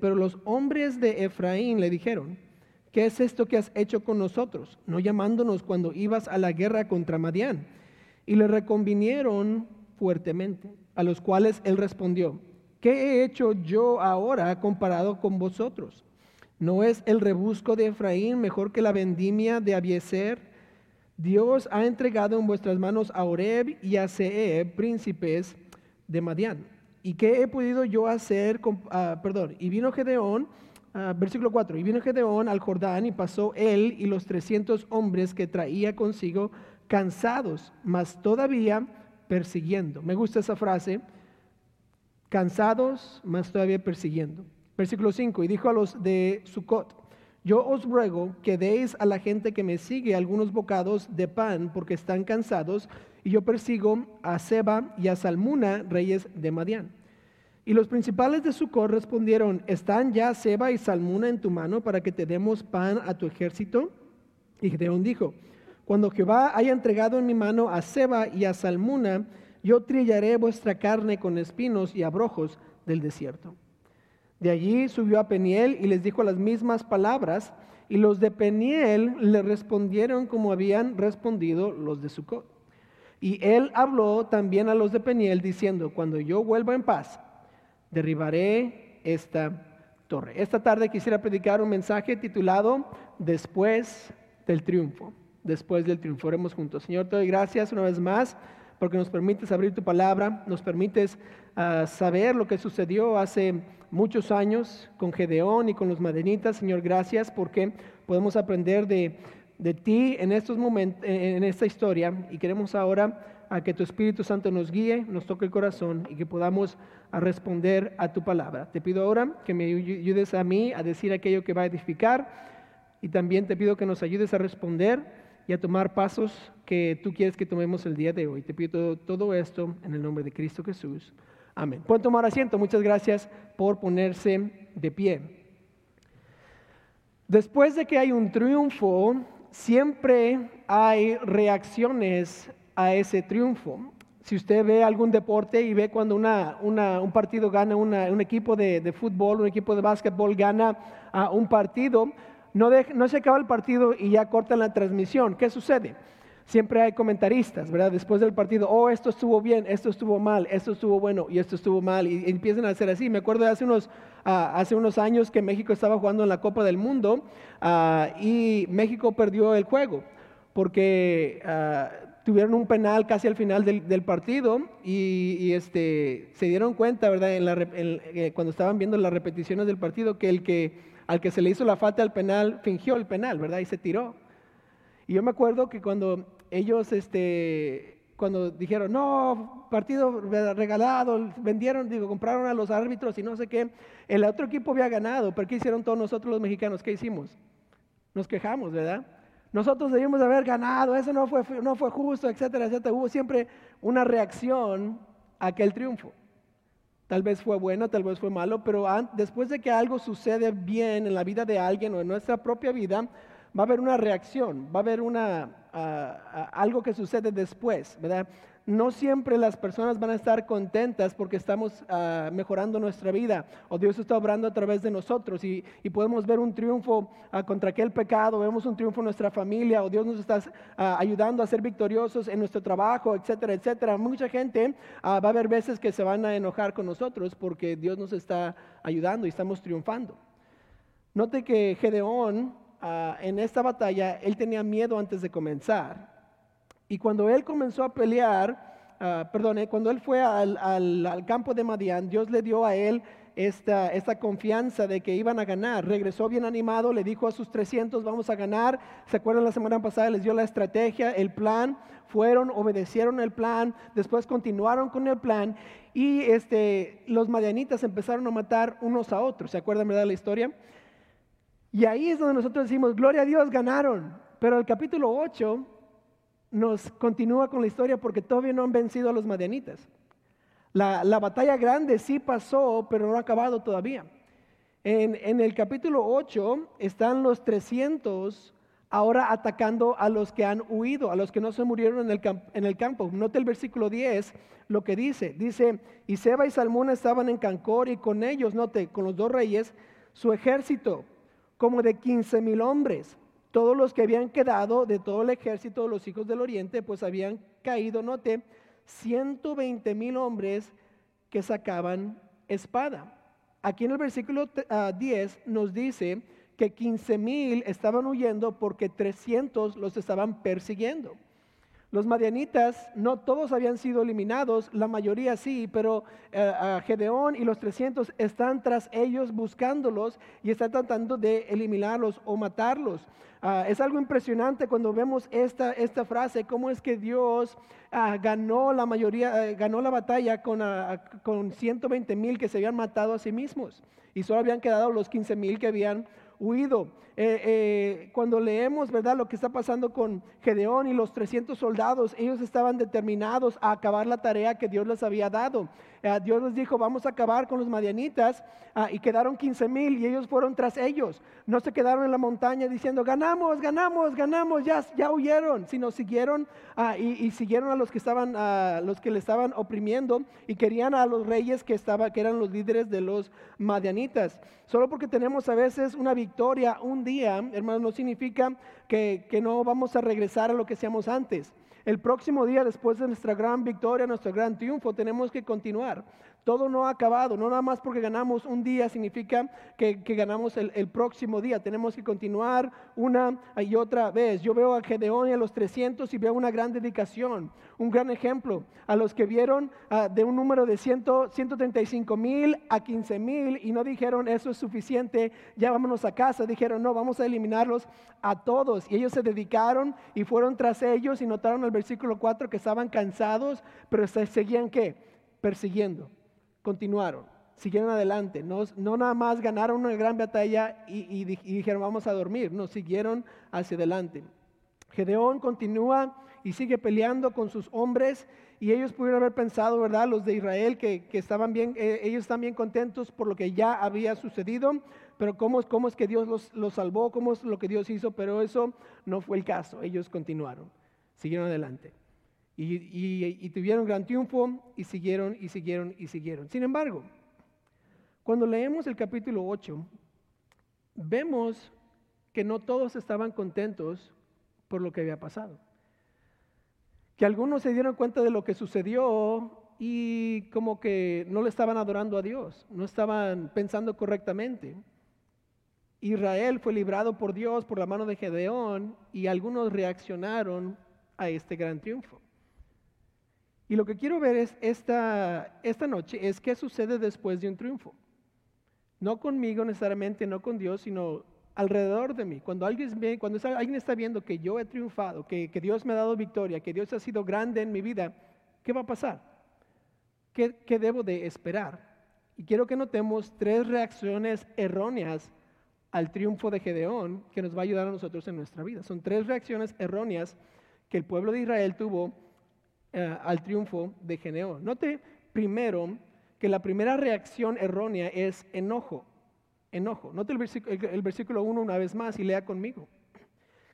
Pero los hombres de Efraín le dijeron, ¿qué es esto que has hecho con nosotros, no llamándonos cuando ibas a la guerra contra Madián? Y le reconvinieron fuertemente, a los cuales él respondió, ¿qué he hecho yo ahora comparado con vosotros? ¿No es el rebusco de Efraín mejor que la vendimia de Abieser? Dios ha entregado en vuestras manos a Oreb y a Seb, príncipes de Madián. ¿Y qué he podido yo hacer? Ah, perdón, y vino Gedeón, ah, versículo 4, y vino Gedeón al Jordán y pasó él y los 300 hombres que traía consigo cansados, mas todavía persiguiendo. Me gusta esa frase, cansados, mas todavía persiguiendo. Versículo 5, y dijo a los de Sucot, yo os ruego que deis a la gente que me sigue algunos bocados de pan, porque están cansados, y yo persigo a Seba y a Salmuna, reyes de Madián. Y los principales de Sucot respondieron, ¿están ya Seba y Salmuna en tu mano para que te demos pan a tu ejército? Y Gedeón dijo, cuando Jehová haya entregado en mi mano a Seba y a Salmuna, yo trillaré vuestra carne con espinos y abrojos del desierto. De allí subió a Peniel y les dijo las mismas palabras, y los de Peniel le respondieron como habían respondido los de Sucot. Y él habló también a los de Peniel diciendo, cuando yo vuelva en paz, derribaré esta torre. Esta tarde quisiera predicar un mensaje titulado Después del triunfo. Después del triunfo. Oremos juntos. Señor, te doy gracias una vez más porque nos permites abrir tu palabra, nos permites ah, saber lo que sucedió hace muchos años con Gedeón y con los madenitas. Señor, gracias porque podemos aprender de de ti en estos momentos, en esta historia, y queremos ahora a que tu Espíritu Santo nos guíe, nos toque el corazón y que podamos responder a tu palabra. Te pido ahora que me ayudes a mí a decir aquello que va a edificar y también te pido que nos ayudes a responder y a tomar pasos que tú quieres que tomemos el día de hoy. Te pido todo, esto en el nombre de Cristo Jesús. Amén. Pueden tomar asiento. Muchas gracias por ponerse de pie. Después de que hay un triunfo, siempre hay reacciones a ese triunfo. Si usted ve algún deporte y ve cuando un partido gana, un equipo de, fútbol, un equipo de básquetbol gana a un partido, no, no se acaba el partido y ya cortan la transmisión. ¿Qué sucede? Siempre hay comentaristas, ¿verdad? Después del partido, oh, esto estuvo bien, esto estuvo mal, esto estuvo bueno y esto estuvo mal. Y, empiezan a hacer así. Me acuerdo de hace unos, ah, hace unos años que México estaba jugando en la Copa del Mundo ah, y México perdió el juego porque ah, tuvieron un penal casi al final del, partido y, este, se dieron cuenta, ¿verdad? Eh, cuando estaban viendo las repeticiones del partido, que el que al que se le hizo la falta al penal fingió el penal, ¿verdad? Y se tiró. Y yo me acuerdo que cuando ellos, este, cuando dijeron, no, partido regalado, vendieron, digo, compraron a los árbitros y no sé qué, el otro equipo había ganado, pero ¿qué hicieron todos nosotros los mexicanos? ¿Qué hicimos? Nos quejamos, ¿verdad? Nosotros debimos haber ganado, eso no fue, no fue justo, etcétera, etcétera. Hubo siempre una reacción a aquel triunfo. Tal vez fue bueno, tal vez fue malo, pero después de que algo sucede bien en la vida de alguien o en nuestra propia vida, va a haber una reacción, va a haber una, algo que sucede después, ¿verdad? No siempre las personas van a estar contentas porque estamos ah, mejorando nuestra vida o Dios está obrando a través de nosotros y, podemos ver un triunfo ah, contra aquel pecado, vemos un triunfo en nuestra familia o Dios nos está ah, ayudando a ser victoriosos en nuestro trabajo, etcétera, etcétera. Mucha gente va a haber veces que se van a enojar con nosotros porque Dios nos está ayudando y estamos triunfando. Note que Gedeón Ah, en esta batalla, él tenía miedo antes de comenzar. Y cuando él comenzó a pelear, uh, perdón, eh, cuando él fue al, campo de Madián, Dios le dio a él esta, esta, confianza de que iban a ganar. Regresó bien animado, le dijo a sus 300, vamos a ganar. ¿Se acuerdan la semana pasada? Les dio la estrategia, el plan. Fueron, obedecieron el plan, después continuaron con el plan y este, los madianitas empezaron a matar unos a otros. ¿Se acuerdan, verdad, la historia? Y ahí es donde nosotros decimos, gloria a Dios, ganaron. Pero el capítulo 8 nos continúa con la historia porque todavía no han vencido a los madianitas. La, batalla grande sí pasó, pero no ha acabado todavía. En, el capítulo 8 están los 300 ahora atacando a los que han huido, a los que no se murieron en el, en el campo. Note el versículo 10, lo que dice. Dice, y Seba y Salmón estaban en Cancor y con ellos, note, con los dos reyes, su ejército, como de 15 mil hombres. Todos los que habían quedado de todo el ejército de los hijos del oriente, pues habían caído, note, 120 mil hombres que sacaban espada. Aquí en el versículo 10 ah, nos dice que 15 mil estaban huyendo porque 300 los estaban persiguiendo. Los madianitas, no todos habían sido eliminados, la mayoría sí, pero eh, Gedeón y los 300 están tras ellos buscándolos y están tratando de eliminarlos o matarlos. Ah, es algo impresionante cuando vemos esta, esta frase, cómo es que Dios ah, ganó la mayoría, eh, ganó la batalla con, ah, con 120 mil que se habían matado a sí mismos y solo habían quedado los 15 mil que habían huido. Eh, eh, cuando leemos, ¿verdad?, lo que está pasando con Gedeón y los 300 soldados, ellos estaban determinados a acabar la tarea que Dios les había dado. Eh, Dios les dijo, vamos a acabar con los madianitas ah, y quedaron 15 mil y ellos fueron tras ellos. No se quedaron en la montaña diciendo, ganamos, ganamos, ganamos, ya, ya huyeron, sino siguieron ah, y, siguieron a los que estaban, a los que le estaban oprimiendo y querían a los reyes que, estaba, que eran los líderes de los madianitas. Solo porque tenemos a veces una victoria un día, hermanos, no significa que, que no vamos a regresar a lo que seamos antes. El próximo día, después de nuestra gran victoria, nuestro gran triunfo, tenemos que continuar. Todo no ha acabado, no nada más porque ganamos un día significa que, ganamos el, próximo día. Tenemos que continuar una y otra vez. Yo veo a Gedeón y a los 300 y veo una gran dedicación, un gran ejemplo. A los que vieron ah, de un número de 100, 135 mil a 15 mil y no dijeron eso es suficiente, ya vámonos a casa. Dijeron no, vamos a eliminarlos a todos. Y ellos se dedicaron y fueron tras ellos y notaron el versículo 4 que estaban cansados, pero se seguían qué? Persiguiendo continuaron, siguieron adelante, no, nada más ganaron una gran batalla y, dijeron vamos a dormir, no, siguieron hacia adelante. Gedeón continúa y sigue peleando con sus hombres y ellos pudieron haber pensado, ¿verdad? Los de Israel que, estaban bien, eh, ellos están bien contentos por lo que ya había sucedido, pero ¿cómo, cómo es que Dios los, los, salvó? ¿Cómo es lo que Dios hizo? Pero eso no fue el caso, ellos continuaron, siguieron adelante. Y, tuvieron gran triunfo y siguieron y siguieron y siguieron. Sin embargo, cuando leemos el capítulo 8, vemos que no todos estaban contentos por lo que había pasado. Que algunos se dieron cuenta de lo que sucedió y como que no le estaban adorando a Dios, no estaban pensando correctamente. Israel fue librado por Dios por la mano de Gedeón y algunos reaccionaron a este gran triunfo. Y lo que quiero ver es esta, esta noche es qué sucede después de un triunfo. No conmigo necesariamente, no con Dios, sino alrededor de mí. Cuando alguien, cuando alguien está viendo que yo he triunfado, que, Dios me ha dado victoria, que Dios ha sido grande en mi vida, ¿qué va a pasar? ¿Qué, ¿Qué, debo de esperar? Y quiero que notemos tres reacciones erróneas al triunfo de Gedeón que nos va a ayudar a nosotros en nuestra vida. Son tres reacciones erróneas que el pueblo de Israel tuvo eh, al triunfo de Gedeón. Note primero que la primera reacción errónea es enojo. Enojo. Note el versículo, el versículo 1 una vez más y lea conmigo.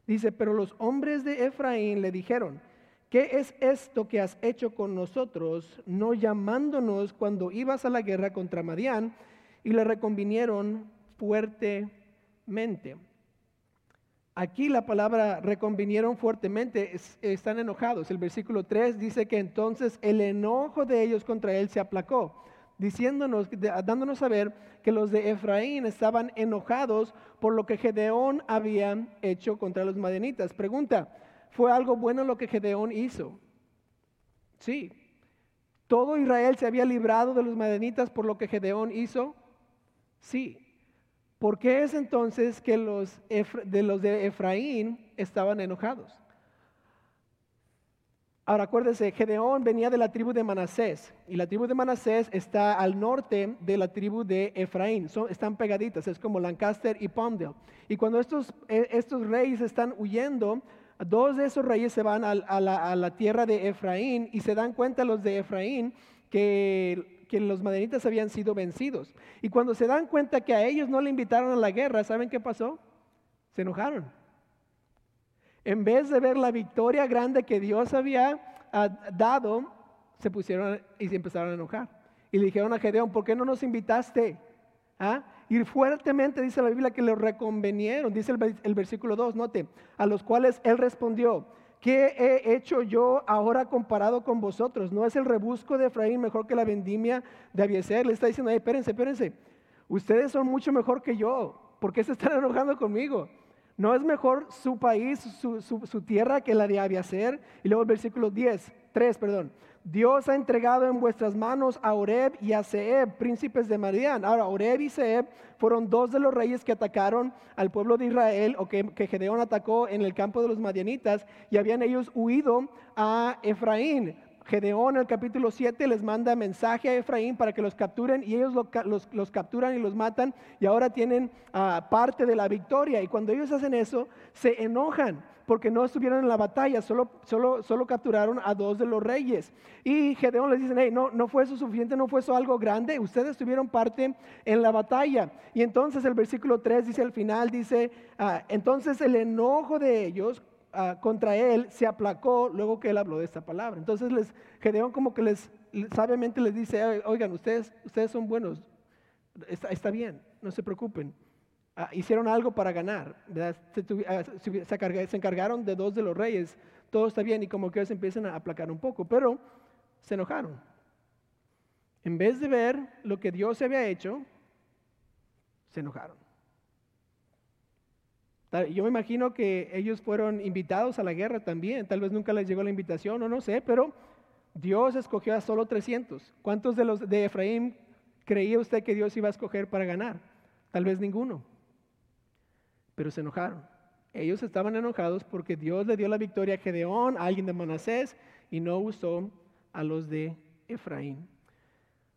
Dice, pero los hombres de Efraín le dijeron, ¿qué es esto que has hecho con nosotros, no llamándonos cuando ibas a la guerra contra Madián? Y le reconvinieron fuertemente. Aquí la palabra reconvinieron fuertemente, están enojados. El versículo 3 dice que entonces el enojo de ellos contra él se aplacó, diciéndonos, dándonos a ver que los de Efraín estaban enojados por lo que Gedeón había hecho contra los madianitas. Pregunta, ¿fue algo bueno lo que Gedeón hizo? Sí. ¿Todo Israel se había librado de los madianitas por lo que Gedeón hizo? Sí. ¿Por qué es entonces que los de los de Efraín estaban enojados? Ahora acuérdese, Gedeón venía de la tribu de Manasés y la tribu de Manasés está al norte de la tribu de Efraín, están pegaditas, es como Lancaster y Palmdale. Y cuando estos, e, estos reyes están huyendo, dos de esos reyes se van a, la, a la tierra de Efraín y se dan cuenta los de Efraín que que los madenitas habían sido vencidos. Y cuando se dan cuenta que a ellos no le invitaron a la guerra, ¿saben qué pasó? Se enojaron. en vez de ver la victoria grande que Dios había ah, dado, se pusieron y se empezaron a enojar. Y le dijeron a Gedeón, ¿por qué no nos invitaste? ¿Ah? Y fuertemente dice la Biblia que le reconvenieron, dice el, el versículo 2, note, a los cuales él respondió, ¿qué he hecho yo ahora comparado con vosotros? ¿No es el rebusco de Efraín mejor que la vendimia de Abieser? Le está diciendo, espérense, espérense, ustedes son mucho mejor que yo, ¿por qué se están enojando conmigo? ¿No es mejor su país, su, tierra que la de Abiaser? Y luego el versículo 10, 3, perdón. Dios ha entregado en vuestras manos a Oreb y a Seb, príncipes de Madián. Ahora, Oreb y Seb fueron dos de los reyes que atacaron al pueblo de Israel o que, que Gedeón atacó en el campo de los madianitas y habían ellos huido a Efraín. Gedeón en el capítulo 7 les manda mensaje a Efraín para que los capturen y ellos los, capturan y los matan y ahora tienen ah, parte de la victoria. Y cuando ellos hacen eso, se enojan porque no estuvieron en la batalla, solo, solo, solo capturaron a dos de los reyes. Y Gedeón les dice, hey, no, no fue eso suficiente, no fue eso algo grande, ustedes tuvieron parte en la batalla. Y entonces el versículo 3 dice al final, dice, ah, entonces el enojo de ellos Ah, contra él se aplacó luego que él habló de esta palabra. Entonces les, Gedeón como que les sabiamente les dice, oigan, ustedes, ustedes son buenos, está, bien, no se preocupen. Ah, hicieron algo para ganar, ah, Se, encargaron de dos de los reyes, todo está bien y como que ellos empiezan a aplacar un poco, pero se enojaron. En vez de ver lo que Dios había hecho, se enojaron. Yo me imagino que ellos fueron invitados a la guerra también, tal vez nunca les llegó la invitación o no sé, pero Dios escogió a solo 300. ¿Cuántos de los de Efraín creía usted que Dios iba a escoger para ganar? Tal vez ninguno. Pero se enojaron. Ellos estaban enojados porque Dios le dio la victoria a Gedeón, a alguien de Manasés, y no usó a los de Efraín.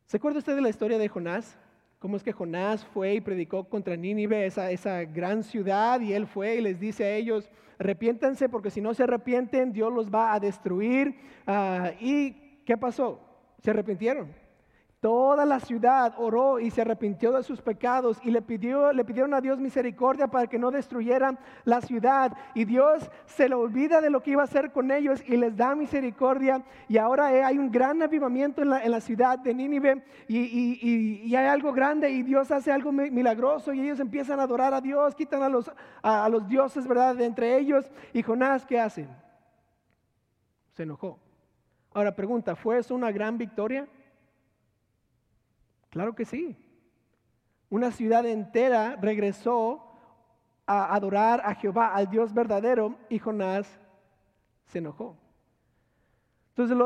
¿Se acuerda usted de la historia de Jonás? cómo es que Jonás fue y predicó contra Nínive, esa, esa gran ciudad, y él fue y les dice a ellos, arrepiéntanse porque si no se arrepienten, Dios los va a destruir. Ah, ¿Y qué pasó? Se arrepintieron. Toda la ciudad oró y se arrepintió de sus pecados y le, pidió, le pidieron a Dios misericordia para que no destruyeran la ciudad. Y Dios se le olvida de lo que iba a hacer con ellos y les da misericordia. Y ahora hay un gran avivamiento en la, ciudad de Nínive y, hay algo grande y Dios hace algo milagroso y ellos empiezan a adorar a Dios, quitan a los, a, los dioses, ¿verdad?, de entre ellos. Y Jonás, ¿qué hace? Se enojó. Ahora pregunta, ¿fue eso una gran victoria? Claro que sí. Una ciudad entera regresó a adorar a Jehová, al Dios verdadero, y Jonás se enojó. Entonces,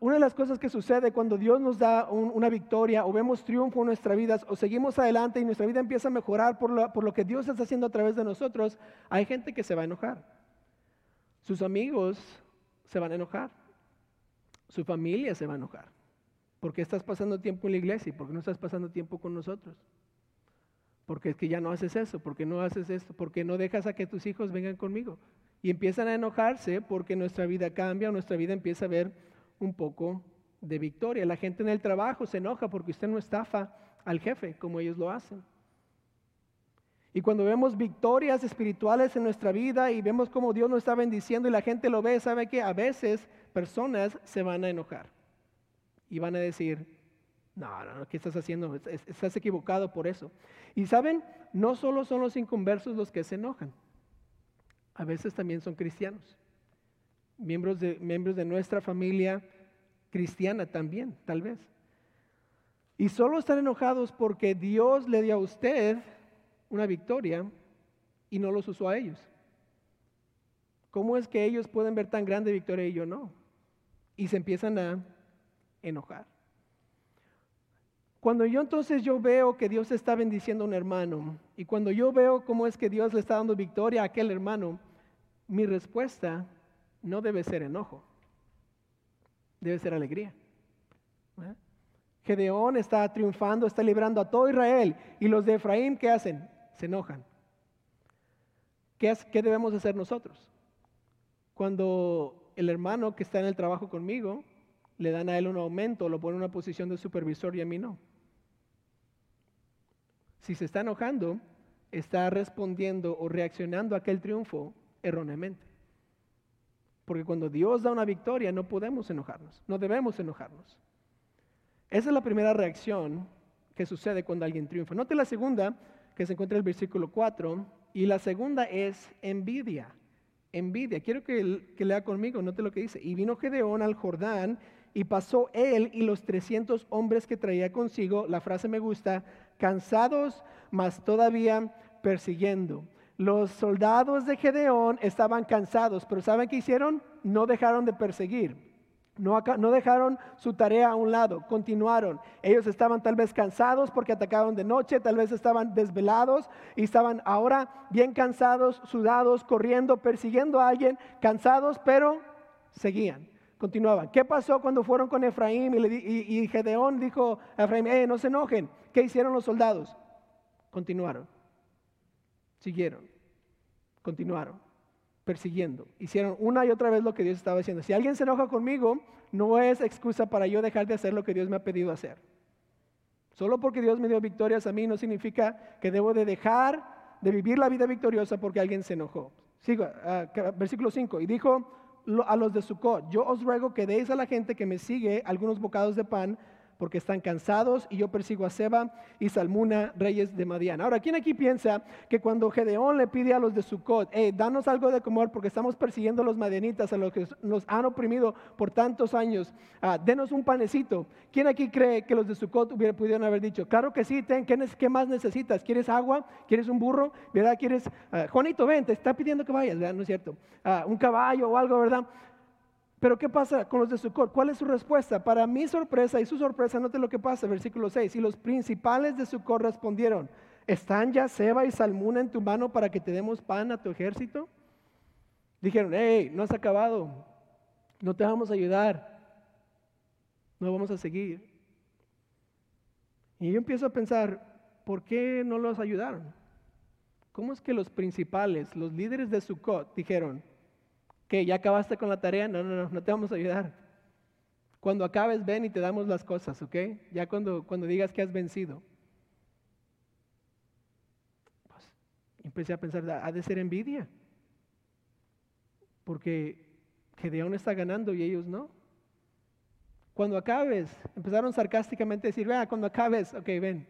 una de las cosas que sucede cuando Dios nos da una victoria o vemos triunfo en nuestras vidas o seguimos adelante y nuestra vida empieza a mejorar por lo, por lo que Dios está haciendo a través de nosotros, hay gente que se va a enojar. Sus amigos se van a enojar. Su familia se va a enojar. ¿Por qué estás pasando tiempo en la iglesia y por qué no estás pasando tiempo con nosotros? Porque es que ya no haces eso, porque no haces esto, porque no dejas a que tus hijos vengan conmigo. Y empiezan a enojarse porque nuestra vida cambia, nuestra vida empieza a ver un poco de victoria. La gente en el trabajo se enoja porque usted no estafa al jefe como ellos lo hacen. Y cuando vemos victorias espirituales en nuestra vida y vemos cómo Dios nos está bendiciendo y la gente lo ve, sabe que a veces personas se van a enojar y van a decir, no, no, ¿qué estás haciendo? Estás equivocado por eso. Y saben, no solo son los inconversos los que se enojan, a veces también son cristianos, miembros de, miembros de nuestra familia cristiana también, tal vez. Y solo están enojados porque Dios le dio a usted una victoria y no los usó a ellos. ¿Cómo es que ellos pueden ver tan grande victoria y yo no? Y se empiezan a enojar. Cuando yo entonces yo veo que Dios está bendiciendo a un hermano y cuando yo veo cómo es que Dios le está dando victoria a aquel hermano, mi respuesta no debe ser enojo, debe ser alegría. ¿Eh? Gedeón está triunfando, está librando a todo Israel y los de Efraín, ¿qué hacen? Se enojan. ¿Qué, ¿Qué debemos hacer nosotros? Cuando el hermano que está en el trabajo conmigo le dan a él un aumento, lo ponen en una posición de supervisor y a mí no. Si se está enojando, está respondiendo o reaccionando a aquel triunfo erróneamente. Porque cuando Dios da una victoria no podemos enojarnos, no debemos enojarnos. Esa es la primera reacción que sucede cuando alguien triunfa. Note la segunda, que se encuentra en el versículo 4, y la segunda es envidia. Envidia. Quiero que, que lea conmigo, note lo que dice. Y vino Gedeón al Jordán y pasó él y los 300 hombres que traía consigo, la frase me gusta, cansados, mas todavía persiguiendo. Los soldados de Gedeón estaban cansados, pero ¿saben qué hicieron? No dejaron de perseguir. No, no, dejaron su tarea a un lado, continuaron. Ellos estaban tal vez cansados porque atacaron de noche, tal vez estaban desvelados y estaban ahora bien cansados, sudados, corriendo, persiguiendo a alguien, cansados, pero seguían continuaban. ¿Qué pasó cuando fueron con Efraín y, Gedeón dijo a Efraín, eh, no se enojen? ¿Qué hicieron los soldados? Continuaron, siguieron, continuaron, persiguiendo. Hicieron una y otra vez lo que Dios estaba haciendo. Si alguien se enoja conmigo, no es excusa para yo dejar de hacer lo que Dios me ha pedido hacer. Solo porque Dios me dio victorias a mí no significa que debo de dejar de vivir la vida victoriosa porque alguien se enojó. Sigo, ah, versículo 5. Y dijo a los de Sucot, yo os ruego que deis a la gente que me sigue algunos bocados de pan porque están cansados y yo persigo a Seba y Salmuna, reyes de Madián. Ahora, ¿quién aquí piensa que cuando Gedeón le pide a los de Sucot, hey, danos algo de comer porque estamos persiguiendo a los madianitas, a los que nos han oprimido por tantos años, ah, denos un panecito? ¿Quién aquí cree que los de Sucot hubiera, pudieron haber dicho, claro que sí, ten, ¿qué, más necesitas? ¿Quieres agua? ¿Quieres un burro? ¿Verdad? ¿Quieres, uh, Juanito, ven, te está pidiendo que vayas, ¿verdad? ¿No es cierto? Ah, un caballo o algo, ¿verdad? Pero ¿qué pasa con los de Sucot? ¿Cuál es su respuesta? Para mi sorpresa y su sorpresa, note lo que pasa, versículo 6. Y los principales de Sucot respondieron, ¿están ya Seba y Salmuna en tu mano para que te demos pan a tu ejército? Dijeron, hey, no has acabado, no te vamos a ayudar, no vamos a seguir. Y yo empiezo a pensar, ¿por qué no los ayudaron? ¿Cómo es que los principales, los líderes de Sucot, dijeron, que ya acabaste con la tarea, no, no, no, no te vamos a ayudar. Cuando acabes, ven y te damos las cosas, ¿ok? Ya cuando, cuando digas que has vencido. Pues, empecé a pensar, ha de ser envidia. Porque Gedeón está ganando y ellos no. Cuando acabes, empezaron sarcásticamente a decir, vea, cuando acabes, ok, ven.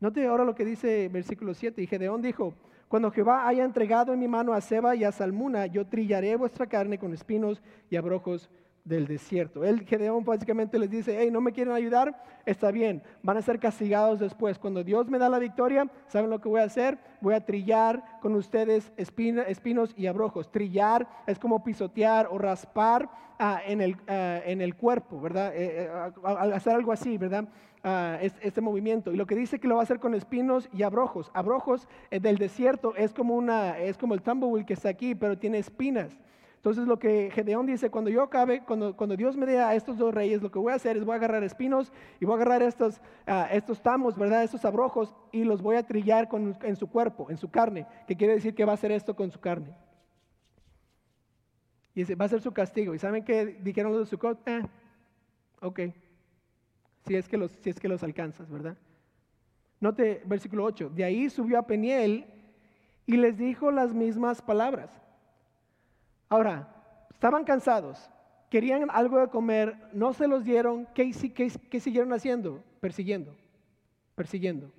Note ahora lo que dice versículo 7. Y Gedeón dijo, cuando Jehová haya entregado en mi mano a Seba y a Salmuna, yo trillaré vuestra carne con espinos y abrojos del desierto. El Gedeón básicamente les dice, hey, no me quieren ayudar, está bien, van a ser castigados después. Cuando Dios me da la victoria, ¿saben lo que voy a hacer? Voy a trillar con ustedes espinos y abrojos. Trillar es como pisotear o raspar ah, en, el, ah, en, el, cuerpo, ¿verdad? Eh, eh, hacer algo así, ¿verdad? Ah, este movimiento. Y lo que dice que lo va a hacer con espinos y abrojos. Abrojos eh, del desierto es como, una, es como el tumbleweed que está aquí, pero tiene espinas. Entonces lo que Gedeón dice, cuando yo acabe, cuando, cuando Dios me dé a estos dos reyes, lo que voy a hacer es voy a agarrar espinos y voy a agarrar estos, ah, estos tamos, ¿verdad? Estos abrojos y los voy a trillar con, en su cuerpo, en su carne, que quiere decir que va a hacer esto con su carne. Y dice, va a ser su castigo. ¿Y saben qué dijeron los de Sucot? Eh, ok si es que los, si es que los alcanzas, ¿verdad? Note versículo 8, de ahí subió a Peniel y les dijo las mismas palabras. Ahora, estaban cansados, querían algo de comer, no se los dieron, ¿qué, qué, qué siguieron haciendo? Persiguiendo, persiguiendo,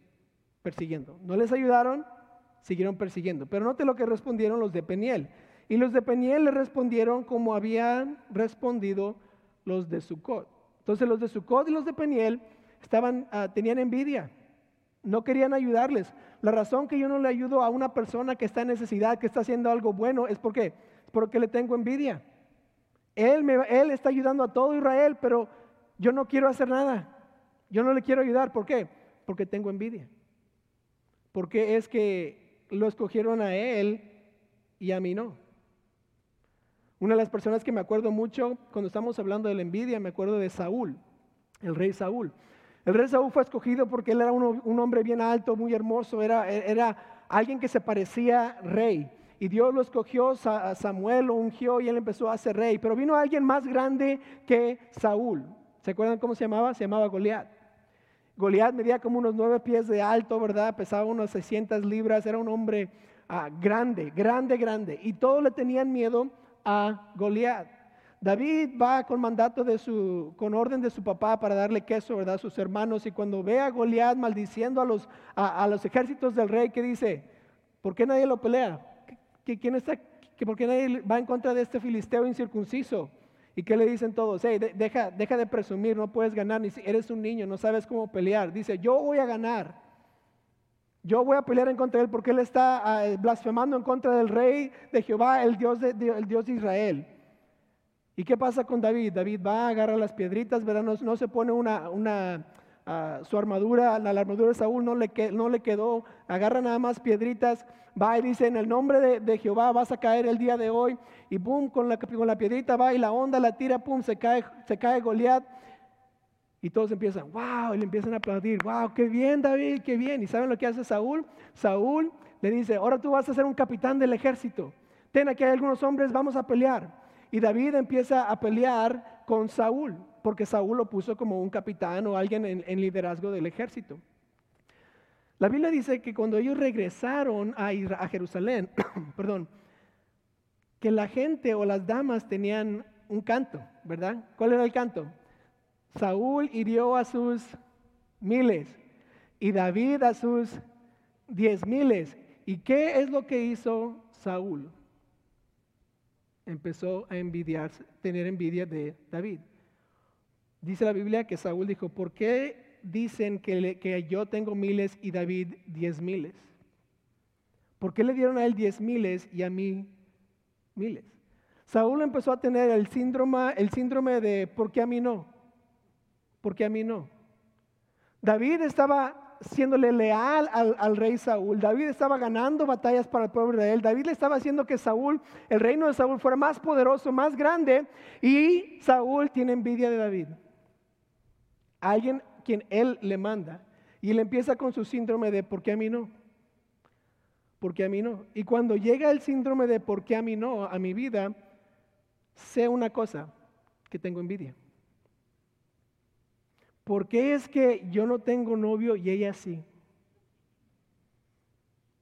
persiguiendo. No les ayudaron, siguieron persiguiendo. Pero note lo que respondieron los de Peniel. Y los de Peniel le respondieron como habían respondido los de Sucot. Entonces los de Sucot y los de Peniel estaban, ah, tenían envidia, no querían ayudarles. La razón que yo no le ayudo a una persona que está en necesidad, que está haciendo algo bueno, es porque, porque le tengo envidia. Él, me, él está ayudando a todo Israel, pero yo no quiero hacer nada. Yo no le quiero ayudar. ¿Por qué? Porque tengo envidia. Porque es que lo escogieron a él y a mí no. Una de las personas que me acuerdo mucho cuando estamos hablando de la envidia, me acuerdo de Saúl, el rey Saúl. El rey Saúl fue escogido porque él era un, hombre bien alto, muy hermoso, era, era alguien que se parecía rey. Y Dios lo escogió, Samuel lo ungió y él empezó a ser rey. Pero vino alguien más grande que Saúl. ¿Se acuerdan cómo se llamaba? Se llamaba Goliat. Goliat medía como unos nueve pies de alto, ¿verdad? Pesaba unos 600 libras, era un hombre ah, grande, grande, grande. Y todos le tenían miedo a Goliat. David va con mandato de su, con orden de su papá para darle queso, ¿verdad? A sus hermanos. Y cuando ve a Goliat maldiciendo a los, a, los ejércitos del rey, ¿qué dice? ¿Por qué nadie lo pelea? ¿Qué, quién está, que ¿Por qué nadie va en contra de este filisteo incircunciso? ¿Y qué le dicen todos? Deja, deja de presumir, no puedes ganar, ni si eres un niño, no sabes cómo pelear. Dice, yo voy a ganar. Yo voy a pelear en contra de él porque él está ah, blasfemando en contra del rey de Jehová, el Dios de, el Dios Israel. ¿Y qué pasa con David? David va, agarra las piedritas, ¿verdad? No, se pone una, una su armadura, la, armadura de Saúl no le, no le quedó, agarra nada más piedritas, va y dice, en el nombre de, Jehová vas a caer el día de hoy, y pum, con la, con la piedrita va y la onda la tira, pum, se cae, se cae Goliat, y todos empiezan, wow, y le empiezan a aplaudir, wow, qué bien David, qué bien. ¿Y saben lo que hace Saúl? Saúl le dice, ahora tú vas a ser un capitán del ejército. Ten aquí hay algunos hombres, vamos a pelear. Y David empieza a pelear con Saúl, porque Saúl lo puso como un capitán o alguien en, liderazgo del ejército. La Biblia dice que cuando ellos regresaron a, a Jerusalén, perdón, que la gente o las damas tenían un canto, ¿verdad? ¿Cuál era el canto? Saúl hirió a sus miles y David a sus diez miles. ¿Y qué es lo que hizo Saúl? Empezó a envidiar, tener envidia de David. Dice la Biblia que Saúl dijo, ¿por qué dicen que, yo tengo miles y David diez miles? ¿Por qué le dieron a él diez miles y a mí miles? Saúl empezó a tener el síndrome, el síndrome de ¿por qué a mí no? porque a mí no. David estaba siéndole leal al, rey Saúl. David estaba ganando batallas para el pueblo de él. David le estaba haciendo que Saúl, el reino de Saúl, fuera más poderoso, más grande. Y Saúl tiene envidia de David. Alguien quien él le manda. Y él empieza con su síndrome de ¿por qué a mí no? ¿Por qué a mí no? Y cuando llega el síndrome de ¿por qué a mí no? a mi vida, sé una cosa, que tengo envidia. ¿por qué es que yo no tengo novio y ella sí?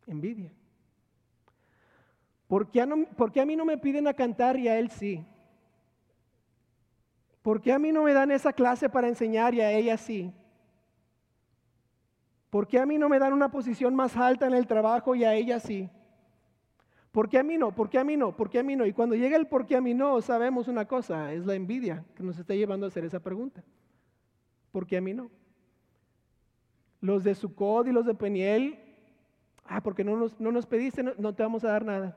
Envidia. ¿Por qué, a mí no me piden a cantar y a él sí? ¿Por qué a mí no me dan esa clase para enseñar y a ella sí? ¿Por qué a mí no me dan una posición más alta en el trabajo y a ella sí? ¿Por qué a mí no? ¿Por qué a mí no? ¿Por qué a mí no? Y cuando llega el por qué a mí no, sabemos una cosa, es la envidia que nos está llevando a hacer esa pregunta. ¿Por a mí no? Los de Sucod y los de Peniel, ah, porque no nos, no nos pediste, no, te vamos a dar nada.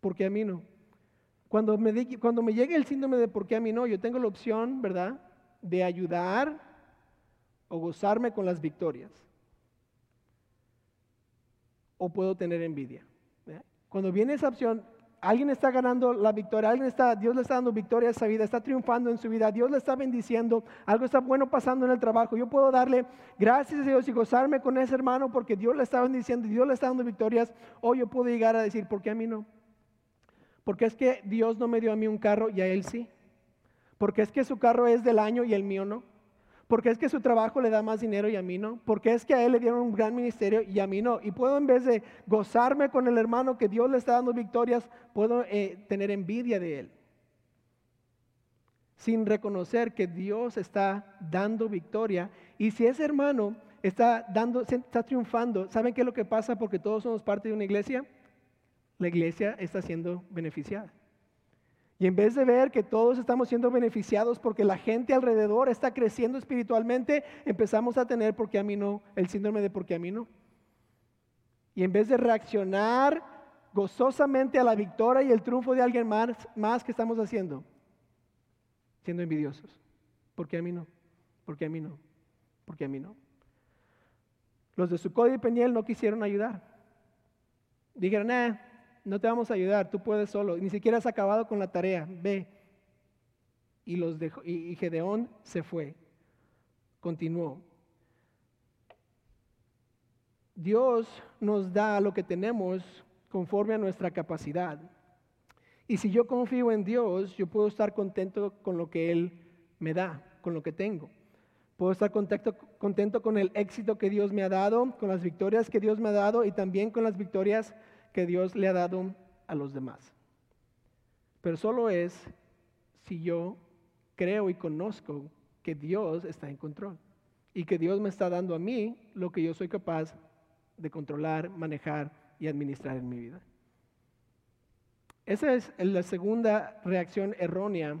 ¿Por qué a mí no? Cuando me, me llegue el síndrome de por qué a mí no, yo tengo la opción, ¿verdad?, de ayudar o gozarme con las victorias. O puedo tener envidia. Cuando viene esa opción, Alguien está ganando la victoria, alguien está, Dios le está dando victoria a esa vida, está triunfando en su vida, Dios le está bendiciendo, algo está bueno pasando en el trabajo. Yo puedo darle gracias a Dios y gozarme con ese hermano porque Dios le está bendiciendo y Dios le está dando victorias. O yo puedo llegar a decir, ¿por qué a mí no? Porque es que Dios no me dio a mí un carro y a él sí. Porque es que su carro es del año y el mío no porque es que su trabajo le da más dinero y a mí no, porque es que a él le dieron un gran ministerio y a mí no. Y puedo en vez de gozarme con el hermano que Dios le está dando victorias, puedo eh, tener envidia de él. Sin reconocer que Dios está dando victoria. Y si ese hermano está, dando, está triunfando, ¿saben qué es lo que pasa? Porque todos somos parte de una iglesia. La iglesia está siendo beneficiada. Y en vez de ver que todos estamos siendo beneficiados porque la gente alrededor está creciendo espiritualmente, empezamos a tener porque a mí no, el síndrome de porque a mí no. Y en vez de reaccionar gozosamente a la victoria y el triunfo de alguien más, más que estamos haciendo, siendo envidiosos. Porque a mí no, porque a mí no, porque a mí no. Los de Sucod y Peniel no quisieron ayudar. Dijeron, eh, no te vamos a ayudar, tú puedes solo, ni siquiera has acabado con la tarea, ve. Y, los dejó, y Gedeón se fue, continuó. Dios nos da lo que tenemos conforme a nuestra capacidad. Y si yo confío en Dios, yo puedo estar contento con lo que Él me da, con lo que tengo. Puedo estar contento, contento con el éxito que Dios me ha dado, con las victorias que Dios me ha dado y también con las victorias que Dios le ha dado a los demás. pero solo es si yo creo y conozco que Dios está en control y que Dios me está dando a mí lo que yo soy capaz de controlar, manejar y administrar en mi vida. Esa es la segunda reacción errónea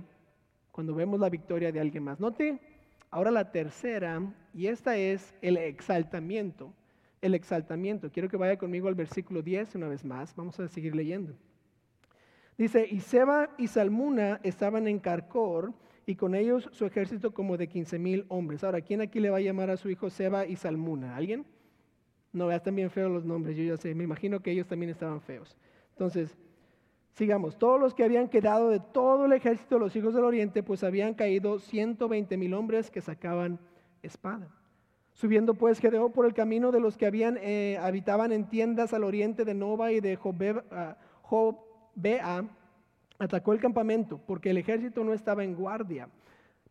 cuando vemos la victoria de alguien más. Note ahora la tercera, y esta es el exaltamiento. El exaltamiento. Quiero que vaya conmigo al versículo 10 una vez más. Vamos a seguir leyendo. Dice, y Seba y Salmuna estaban en Carcor y con ellos su ejército como de 15 mil hombres. Ahora, ¿quién aquí le va a llamar a su hijo Seba y Salmuna? ¿Alguien? No, ya están bien feos los nombres, yo ya sé, me imagino que ellos también estaban feos. Entonces, sigamos, todos los que habían quedado de todo el ejército de los hijos del oriente, pues habían caído 120 mil hombres que sacaban espada. Subiendo pues Gedeón por el camino de los que habían, eh, habitaban en tiendas al oriente de Nova y de Jobea, ah, atacó el campamento porque el ejército no estaba en guardia.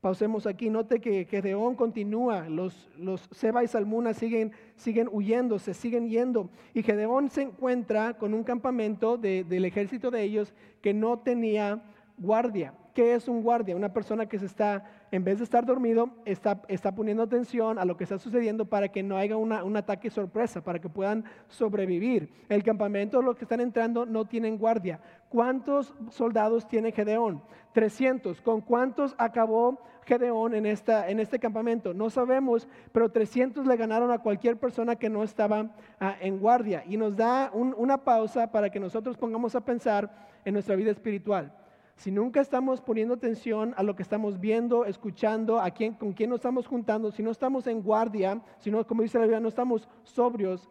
Pausemos aquí, note que Gedeón continúa, los, los Seba y Salmuna siguen, siguen huyendo, se siguen yendo. Y Gedeón se encuentra con un campamento del ejército de ellos que no tenía guardia. ¿Qué es un guardia? Una persona que se está, en vez de estar dormido, está, está poniendo atención a lo que está sucediendo para que no haya un ataque sorpresa, para que puedan sobrevivir. El campamento, los que están entrando, no tienen guardia. ¿Cuántos soldados tiene Gedeón? 300. ¿Con cuántos acabó Gedeón en, esta, en este campamento? No sabemos, pero 300 le ganaron a cualquier persona que no estaba ah, en guardia. Y nos da una pausa para que nosotros pongamos a pensar en nuestra vida espiritual si nunca estamos poniendo atención a lo que estamos viendo, escuchando, a quién, con quién nos estamos juntando, si no estamos en guardia, si no, como dice la Biblia, no estamos sobrios,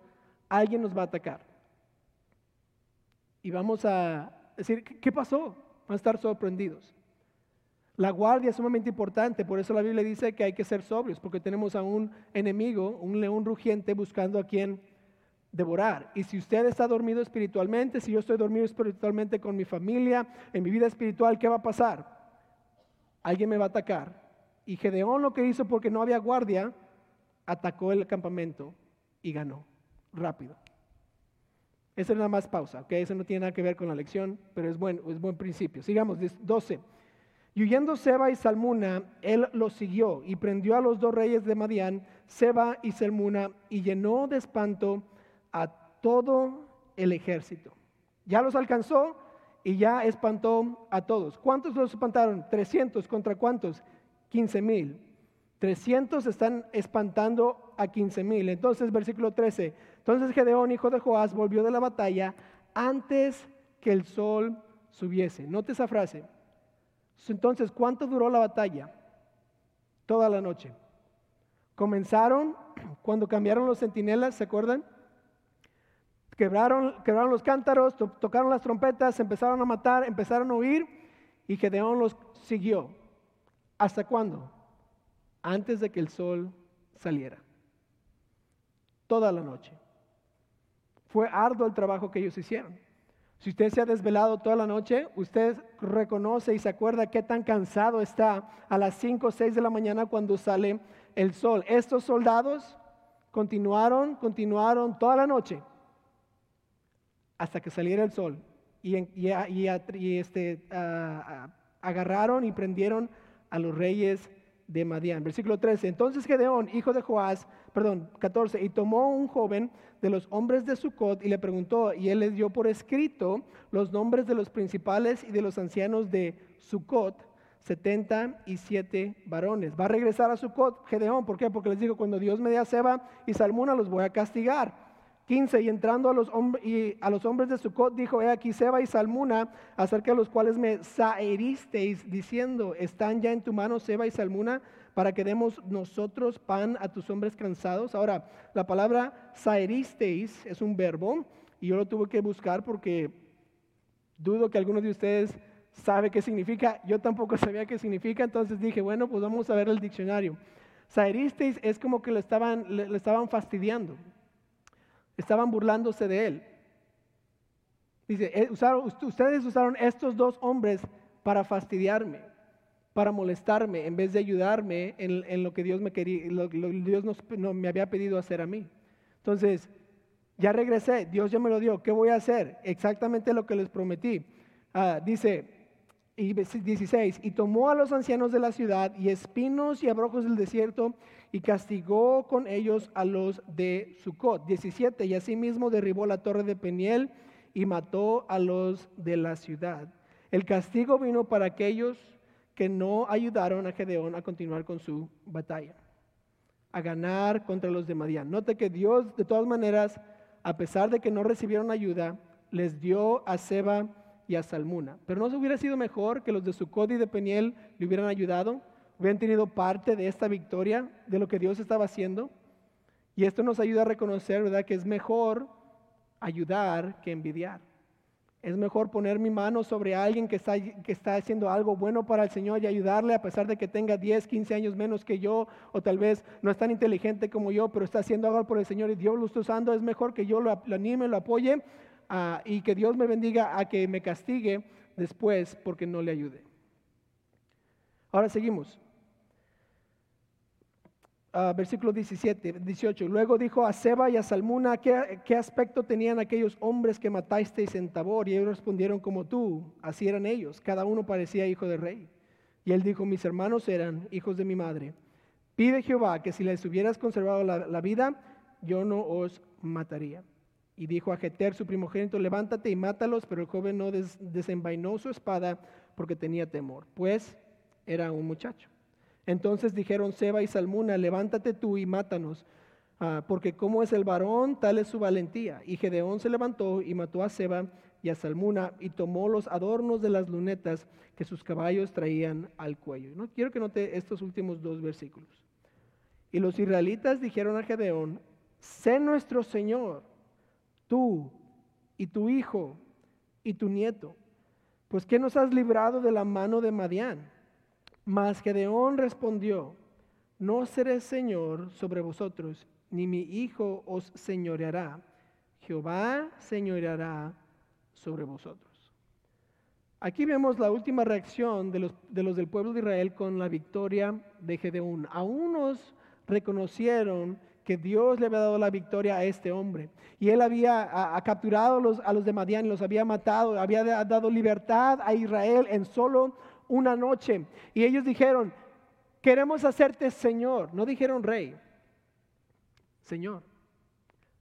alguien nos va a atacar. Y vamos a decir, ¿qué pasó? Van a estar sorprendidos. La guardia es sumamente importante, por eso la Biblia dice que hay que ser sobrios, porque tenemos a un enemigo, un león rugiente buscando a quien devorar. Y si usted está dormido espiritualmente, si yo estoy dormido espiritualmente con mi familia, en mi vida espiritual, ¿qué va a pasar? Alguien me va a atacar. Y Gedeón lo que hizo porque no había guardia, atacó el campamento y ganó rápido. Esa es nada más pausa, ¿ok? Eso no tiene nada que ver con la lección, pero es buen, es buen principio. Sigamos, 12. Y huyendo Seba y Salmuna, él los siguió y prendió a los dos reyes de Madián, Seba y Salmuna, y llenó de espanto a todo el ejército. Ya los alcanzó y ya espantó a todos. ¿Cuántos los espantaron? 300 contra cuántos? 15 mil. 300 están espantando a 15 mil. Entonces, versículo 13. Entonces Gedeón, hijo de Joás, volvió de la batalla antes que el sol subiese. Note esa frase. Entonces, ¿cuánto duró la batalla? Toda la noche. Comenzaron cuando cambiaron los centinelas, ¿se acuerdan? Quebraron, los cántaros, tocaron las trompetas, empezaron a matar, empezaron a huir y Gedeón los siguió. ¿Hasta cuándo? Antes de que el sol saliera. Toda la noche. Fue arduo el trabajo que ellos hicieron. Si usted se ha desvelado toda la noche, usted reconoce y se acuerda qué tan cansado está a las 5 o 6 de la mañana cuando sale el sol. Estos soldados continuaron, continuaron toda la noche hasta que saliera el sol. Y, este, agarraron y prendieron a los reyes de Madián. Versículo 13. Entonces Gedeón, hijo de Joás, perdón, 14, y tomó un joven de los hombres de Sucot y le preguntó, y él le dio por escrito los nombres de los principales y de los ancianos de Sucot, 77 varones. Va a regresar a Sucot, Gedeón, ¿por qué? Porque les digo, cuando Dios me dé a Seba y Salmuna, los voy a castigar. 15. Y entrando a los, hombres de Sucot, dijo, he aquí Seba y Salmuna, acerca de los cuales me saeristeis, diciendo, ¿están ya en tu mano Seba y Salmuna para que demos nosotros pan a tus hombres cansados? Ahora, la palabra saeristeis es un verbo, y yo lo tuve que buscar porque dudo que algunos de ustedes sabe qué significa. Yo tampoco sabía qué significa, entonces dije, bueno, pues vamos a ver el diccionario. Saeristeis es como que le estaban, le estaban fastidiando. Estaban burlándose de él. Dice, eh, ustedes usaron estos dos hombres para fastidiarme, para molestarme, en vez de ayudarme en, lo que Dios me quería, Dios no, me había pedido hacer a mí. Entonces, ya regresé, Dios ya me lo dio, ¿qué voy a hacer? Exactamente lo que les prometí. Ah, dice, Y 16, y tomó a los ancianos de la ciudad y espinos y abrojos del desierto y castigó con ellos a los de Sucot. 17, y asimismo derribó la torre de Peniel y mató a los de la ciudad. El castigo vino para aquellos que no ayudaron a Gedeón a continuar con su batalla, a ganar contra los de Madián. Note que Dios, de todas maneras, a pesar de que no recibieron ayuda, les dio a Seba y a Salmuna. Pero no se hubiera sido mejor que los de Sucot y de Peniel le hubieran ayudado, hubieran tenido parte de esta victoria, de lo que Dios estaba haciendo. Y esto nos ayuda a reconocer, ¿verdad?, que es mejor ayudar que envidiar. Es mejor poner mi mano sobre alguien que está, que está haciendo algo bueno para el Señor y ayudarle a pesar de que tenga 10, 15 años menos que yo o tal vez no es tan inteligente como yo, pero está haciendo algo por el Señor y Dios lo está usando. Es mejor que yo lo, anime, lo apoye y que Dios me bendiga a que me castigue después porque no le ayude. Ahora seguimos. Ah, versículo 17, 18. Luego dijo a Seba y a Salmuna, ¿qué, aspecto tenían aquellos hombres que matasteis en Tabor? Y ellos respondieron como tú, así eran ellos, cada uno parecía hijo de rey. Y él dijo, mis hermanos eran hijos de mi madre. Pide Jehová que si les hubieras conservado la, vida, yo no os mataría. Y dijo a Jeter, su primogénito, levántate y mátalos, pero el joven no desenvainó su espada porque tenía temor, pues era un muchacho. Entonces dijeron Seba y Salmuna, levántate tú y mátanos, ah, porque como es el varón, tal es su valentía. Y Gedeón se levantó y mató a Seba y a Salmuna y tomó los adornos de las lunetas que sus caballos traían al cuello. No quiero que note estos últimos dos versículos. Y los israelitas dijeron a Gedeón, sé nuestro Señor, tú y tu hijo y tu nieto, pues que nos has librado de la mano de Madián mas Gedeón respondió, no seré Señor sobre vosotros, ni mi hijo os señoreará. Jehová señoreará sobre vosotros. Aquí vemos la última reacción de los, de los del pueblo de Israel con la victoria de Gedeón. A unos reconocieron que Dios le había dado la victoria a este hombre. Y él había capturado a los, de Madián, los había matado, había dado libertad a Israel en solo una noche. Y ellos dijeron, queremos hacerte Señor. No dijeron rey, Señor.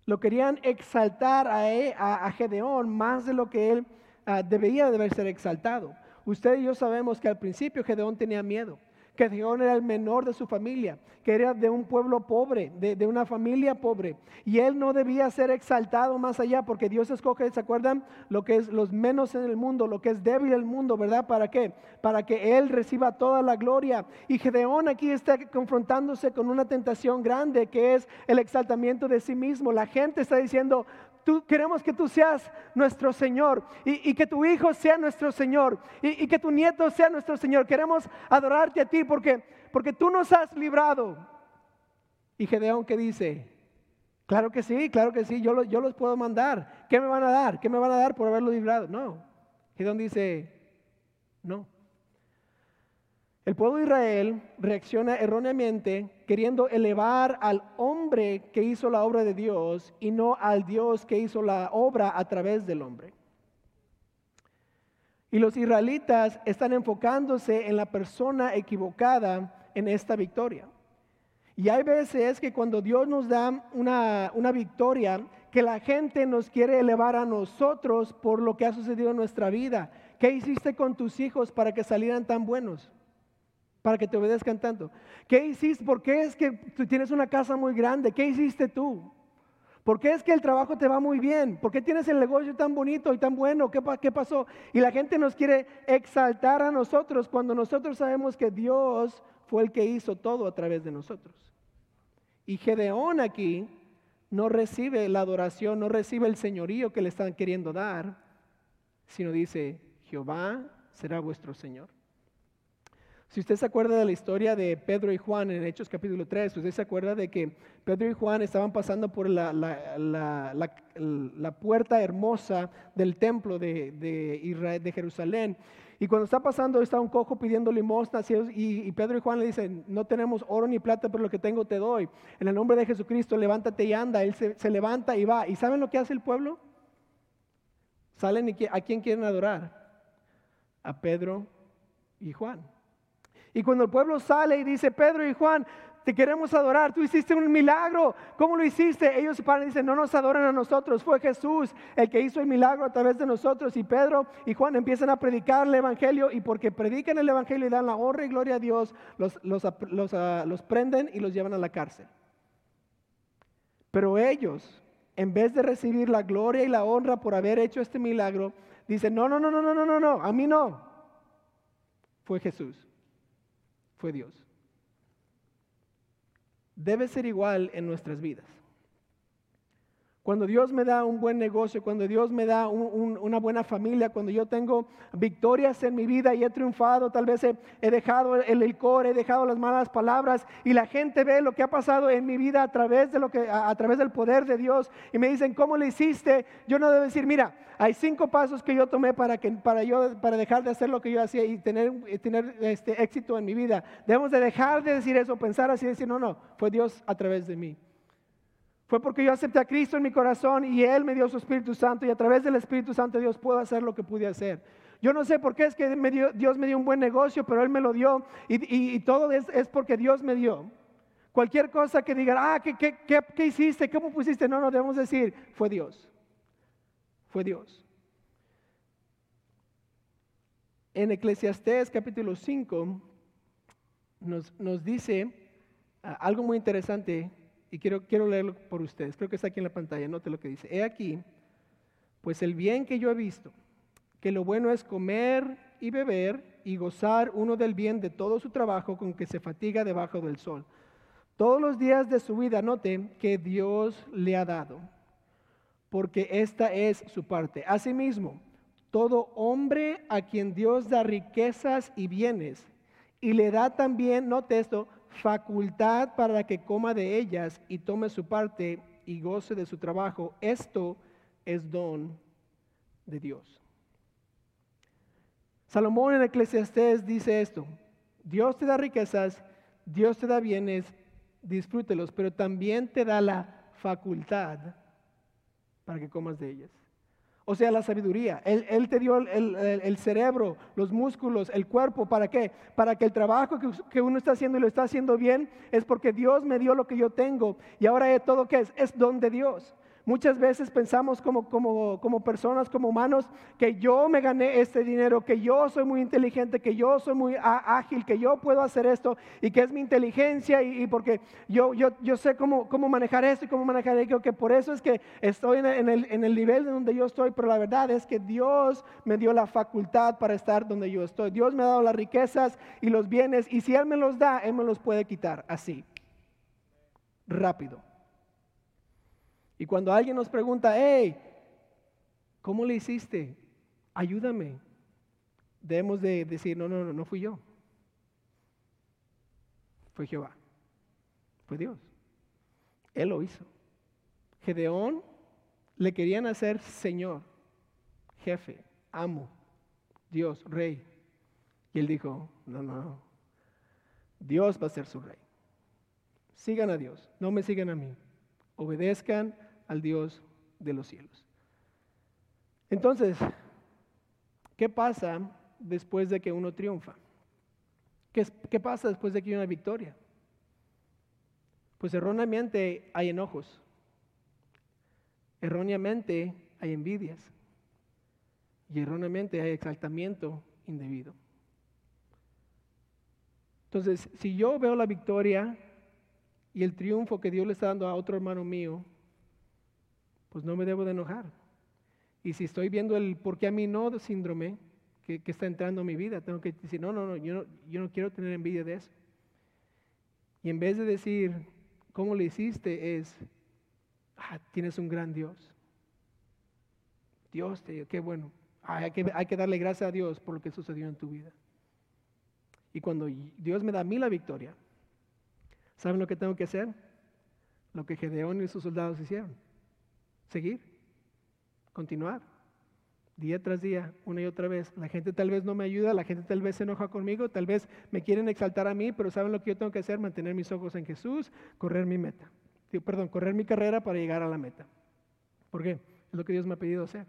Lo querían exaltar a, e, Gedeón más de lo que él ah, debería de ser exaltado. Usted y yo sabemos que al principio Gedeón tenía miedo que Gedeón era el menor de su familia, que era de un pueblo pobre, de, una familia pobre. Y él no debía ser exaltado más allá, porque Dios escoge, ¿se acuerdan? Lo que es los menos en el mundo, lo que es débil en el mundo, ¿verdad? ¿Para qué? Para que él reciba toda la gloria. Y Gedeón aquí está confrontándose con una tentación grande, que es el exaltamiento de sí mismo. La gente está diciendo, queremos que tú seas nuestro Señor y, que tu hijo sea nuestro Señor y, que tu nieto sea nuestro Señor. Queremos adorarte a ti porque, porque tú nos has librado. Y Gedeón que dice, claro que sí, claro que sí, yo, yo los puedo mandar. ¿Qué me van a dar? ¿Qué me van a dar por haberlo librado? No. Gedeón dice, no. El pueblo de Israel reacciona erróneamente queriendo elevar al hombre que hizo la obra de Dios y no al Dios que hizo la obra a través del hombre. Y los israelitas están enfocándose en la persona equivocada en esta victoria. Y hay veces que cuando Dios nos da una, una victoria, que la gente nos quiere elevar a nosotros por lo que ha sucedido en nuestra vida. ¿Qué hiciste con tus hijos para que salieran tan buenos? Para que te obedezcan tanto. ¿Qué hiciste? ¿Por qué es que tú tienes una casa muy grande? ¿Qué hiciste tú? ¿Por qué es que el trabajo te va muy bien? ¿Por qué tienes el negocio tan bonito y tan bueno? ¿Qué, ¿Qué, pasó? Y la gente nos quiere exaltar a nosotros cuando nosotros sabemos que Dios fue el que hizo todo a través de nosotros. Y Gedeón aquí no recibe la adoración, no recibe el señorío que le están queriendo dar, sino dice, Jehová será vuestro Señor. Si usted se acuerda de la historia de Pedro y Juan en Hechos capítulo 3, usted se acuerda de que Pedro y Juan estaban pasando por la, puerta hermosa del templo de, de Jerusalén. Y cuando está pasando, está un cojo pidiendo limosna y, y, Pedro y Juan le dicen, no tenemos oro ni plata, pero lo que tengo te doy. En el nombre de Jesucristo, levántate y anda. Él se, se levanta y va. ¿Y saben lo que hace el pueblo? Salen y a quién quieren adorar? A Pedro y Juan. Y cuando el pueblo sale y dice, Pedro y Juan, te queremos adorar, tú hiciste un milagro, ¿cómo lo hiciste? Ellos se paran y dicen, no nos adoran a nosotros, fue Jesús el que hizo el milagro a través de nosotros. Y Pedro y Juan empiezan a predicar el Evangelio y porque predican el Evangelio y dan la honra y gloria a Dios, los, los, los ah, ah, prenden y los llevan a la cárcel. Pero ellos, en vez de recibir la gloria y la honra por haber hecho este milagro, dicen, no, no, no, no, no, no, no, a mí no. Fue Jesús fue Dios debe ser igual en nuestras vidas. Cuando Dios me da un buen negocio, cuando Dios me da una buena familia, cuando yo tengo victorias en mi vida y he triunfado, tal vez he, dejado el licor, he dejado las malas palabras y la gente ve lo que ha pasado en mi vida a través, del poder de Dios y me dicen, ¿cómo lo hiciste? Yo no debo decir, mira, hay cinco pasos que yo tomé para, que, para, yo, para dejar de hacer lo que yo hacía y tener, tener este éxito en mi vida. Debemos de dejar de decir eso, pensar así decir, no, no, fue Dios a través de mí. Fue porque yo acepté a Cristo en mi corazón y Él me dio su Espíritu Santo y a través del Espíritu Santo Dios puedo hacer lo que pude hacer. Yo no sé por qué es que Dios me dio un buen negocio, pero Él me lo dio y, todo es, porque Dios me dio. Cualquier cosa que diga, ah, ¿qué, hiciste? ¿Cómo pusiste? No, no, debemos decir, fue Dios. Fue Dios. En Eclesiastés capítulo 5 nos, nos dice ah, algo muy interesante y quiero, quiero leerlo por ustedes. Creo que está aquí en la pantalla, note lo que dice. He aquí, pues el bien que yo he visto, que lo bueno es comer y beber y gozar uno del bien de todo su trabajo con que se fatiga debajo del sol. Todos los días de su vida, note que Dios le ha dado, porque esta es su parte. Asimismo, todo hombre a quien Dios da riquezas y bienes, y le da también, note esto, facultad para que coma de ellas y tome su parte y goce de su trabajo. Esto es don de Dios. Salomón en Eclesiastés dice esto, Dios te da riquezas, Dios te da bienes, disfrútelos, pero también te da la facultad para que comas de ellas. O sea, la sabiduría. Él, te dio el, cerebro, los músculos, el cuerpo. ¿Para qué? Para que el trabajo que, uno está haciendo y lo está haciendo bien es porque Dios me dio lo que yo tengo. Y ahora todo que es, es don de Dios. Muchas veces pensamos como, como, como, personas, como humanos, que yo me gané este dinero, que yo soy muy inteligente, que yo soy muy ágil, que yo puedo hacer esto y que es mi inteligencia y, porque yo, yo, yo sé cómo, cómo, manejar esto y cómo manejar aquello, que por eso es que estoy en el, en el nivel de donde yo estoy, pero la verdad es que Dios me dio la facultad para estar donde yo estoy. Dios me ha dado las riquezas y los bienes y si Él me los da, Él me los puede quitar así, rápido. Y cuando alguien nos pregunta, hey, ¿cómo le hiciste? Ayúdame. Debemos de decir, no, no, no, no fui yo. Fue Jehová. Fue Dios. Él lo hizo. Gedeón le querían hacer Señor, jefe, amo, Dios, rey. Y él dijo, no, no, no. Dios va a ser su rey. Sigan a Dios, no me sigan a mí. Obedezcan al Dios de los cielos. Entonces, ¿qué pasa después de que uno triunfa? ¿Qué, pasa después de que hay una victoria? Pues erróneamente hay enojos, erróneamente hay envidias y erróneamente hay exaltamiento indebido. Entonces, si yo veo la victoria y el triunfo que Dios le está dando a otro hermano mío, pues no me debo de enojar. Y si estoy viendo el por qué a mí no síndrome que, está entrando en mi vida, tengo que decir, no, no, no yo, no, quiero tener envidia de eso. Y en vez de decir, ¿cómo le hiciste? Es, ah, tienes un gran Dios. Dios, te, qué bueno. hay, que, hay que darle gracias a Dios por lo que sucedió en tu vida. Y cuando Dios me da a mí la victoria, ¿saben lo que tengo que hacer? Lo que Gedeón y sus soldados hicieron seguir, continuar, día tras día, una y otra vez. La gente tal vez no me ayuda, la gente tal vez se enoja conmigo, tal vez me quieren exaltar a mí, pero ¿saben lo que yo tengo que hacer? Mantener mis ojos en Jesús, correr mi meta. Perdón, correr mi carrera para llegar a la meta. ¿Por qué? Es lo que Dios me ha pedido hacer.